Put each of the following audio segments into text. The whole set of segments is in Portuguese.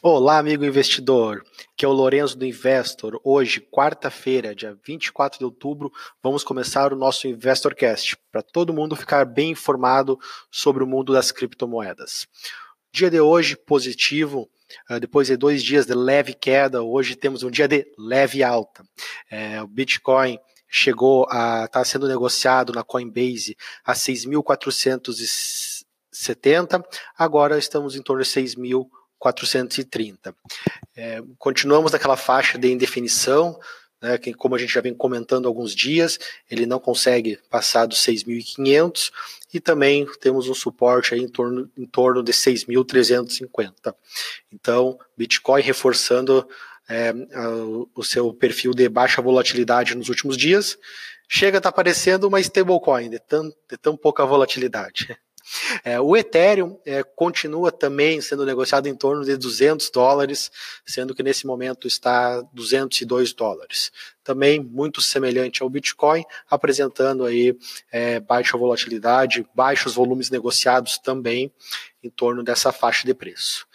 Olá, amigo investidor, que é o Lorenzo do Investor. Hoje, quarta-feira, dia 24 de outubro, vamos começar o nosso InvestorCast, para todo mundo ficar bem informado sobre o mundo das criptomoedas. Dia de hoje, positivo, ah, depois de dois dias de leve queda, hoje temos um dia de leve alta. É, o Bitcoin chegou a estar tá sendo negociado na Coinbase a 6.470, agora estamos em torno de 6.000 430. É, continuamos naquela faixa de indefinição, né, que, como a gente já vem comentando há alguns dias, ele não consegue passar dos 6.500 e também temos um suporte aí em torno, em torno de 6.350. Então, Bitcoin reforçando é, o seu perfil de baixa volatilidade nos últimos dias, chega a estar tá parecendo uma stablecoin de tão, de tão pouca volatilidade. É, o Ethereum é, continua também sendo negociado em torno de 200 dólares, sendo que nesse momento está 202 dólares. Também muito semelhante ao Bitcoin, apresentando aí é, baixa volatilidade, baixos volumes negociados também em torno dessa faixa de preço.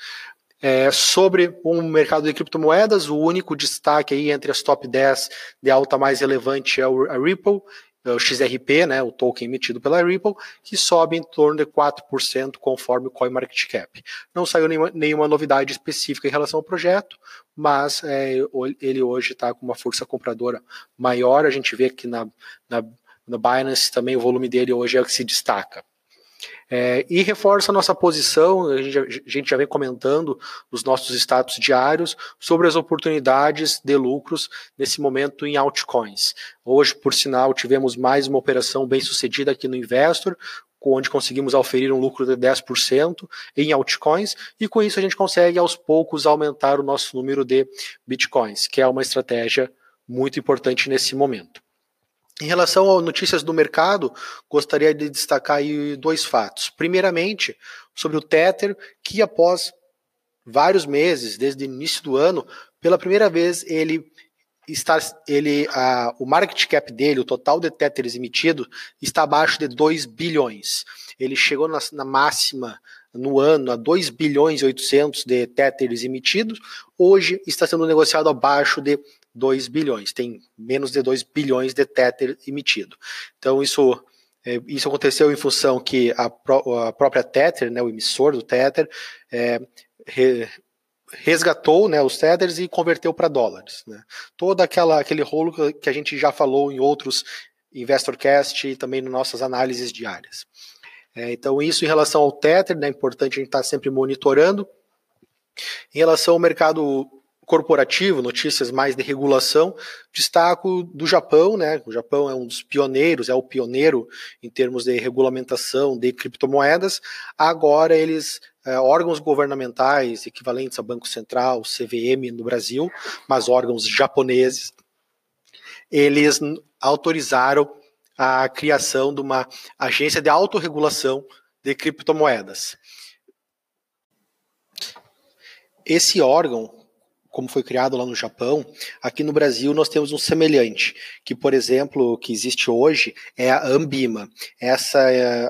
É, sobre o mercado de criptomoedas, o único destaque aí entre as top 10 de alta mais relevante é a Ripple, o XRP, né, o token emitido pela Ripple, que sobe em torno de 4% conforme o CoinMarketCap. Não saiu nenhuma, nenhuma novidade específica em relação ao projeto, mas é, ele hoje está com uma força compradora maior. A gente vê que na, na, na Binance também o volume dele hoje é o que se destaca. É, e reforça a nossa posição, a gente, a gente, já vem comentando nos nossos status diários sobre as oportunidades de lucros nesse momento em altcoins. Hoje, por sinal, tivemos mais uma operação bem sucedida aqui no Investor, onde conseguimos oferir um lucro de 10% em altcoins, e com isso a gente consegue aos poucos aumentar o nosso número de bitcoins, que é uma estratégia muito importante nesse momento. Em relação a notícias do mercado, gostaria de destacar dois fatos. Primeiramente, sobre o Tether, que após vários meses, desde o início do ano, pela primeira vez ele está ele a, o market cap dele, o total de Tethers emitido, está abaixo de 2 bilhões. Ele chegou na, na máxima no ano a 2 bilhões e 800 de Tethers emitidos, hoje está sendo negociado abaixo de 2 bilhões, tem menos de 2 bilhões de Tether emitido. Então isso é, isso aconteceu em função que a, pró a, própria Tether, né, o emissor do Tether, é, re, resgatou né, os Tethers e converteu para dólares. Né. Todo aquela, aquele rolo que a gente já falou em outros InvestorCast e também nas nossas análises diárias. É, então, isso em relação ao Tether, né, é importante a gente estar tá sempre monitorando. Em relação ao mercado corporativo, notícias mais de regulação, destaco do Japão, né? O Japão é um dos pioneiros, é o pioneiro em termos de regulamentação de criptomoedas. Agora eles é, órgãos governamentais equivalentes a Banco Central, CVM no Brasil, mas órgãos japoneses, eles autorizaram a criação de uma agência de autorregulação de criptomoedas. Esse órgão como foi criado lá no Japão, aqui no Brasil nós temos um semelhante, que, por exemplo, que existe hoje é a Ambima. Essa é,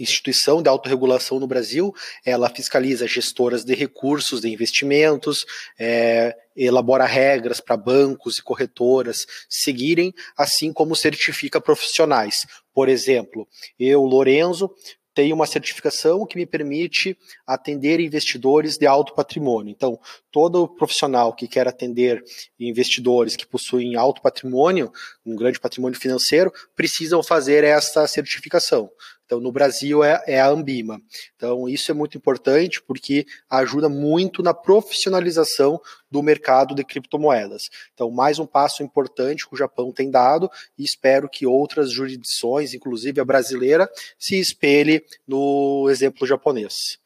instituição de autorregulação no Brasil, ela fiscaliza gestoras de recursos, de investimentos, é, elabora regras para bancos e corretoras seguirem, assim como certifica profissionais. Por exemplo, eu, Lorenzo, tenho uma certificação que me permite atender investidores de alto patrimônio. Então, todo profissional que quer atender investidores que possuem alto patrimônio, um grande patrimônio financeiro, precisam fazer essa certificação. Então, no Brasil é, é, a Ambima. Então, isso é muito importante porque ajuda muito na profissionalização do mercado de criptomoedas. Então, mais um passo importante que o Japão tem dado e espero que outras jurisdições, inclusive a brasileira, se espelhe no exemplo japonês.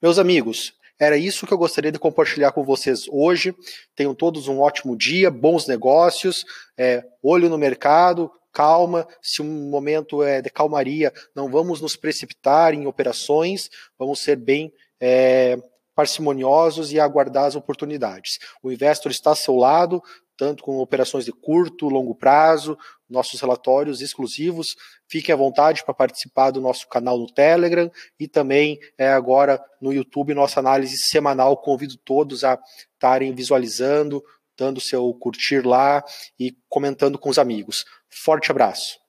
Meus amigos, era isso que eu gostaria de compartilhar com vocês hoje. Tenham todos um ótimo dia, bons negócios, é, olho no mercado, calma, se um momento é de calmaria, não vamos nos precipitar em operações, vamos ser bem é, parcimoniosos e aguardar as oportunidades. O investor está ao seu lado, tanto com operações de curto, longo prazo, nossos relatórios exclusivos. Fiquem à vontade para participar do nosso canal no Telegram e também é, agora no YouTube, nossa análise semanal. Convido todos a estarem visualizando, dando seu curtir lá e comentando com os amigos. Forte abraço.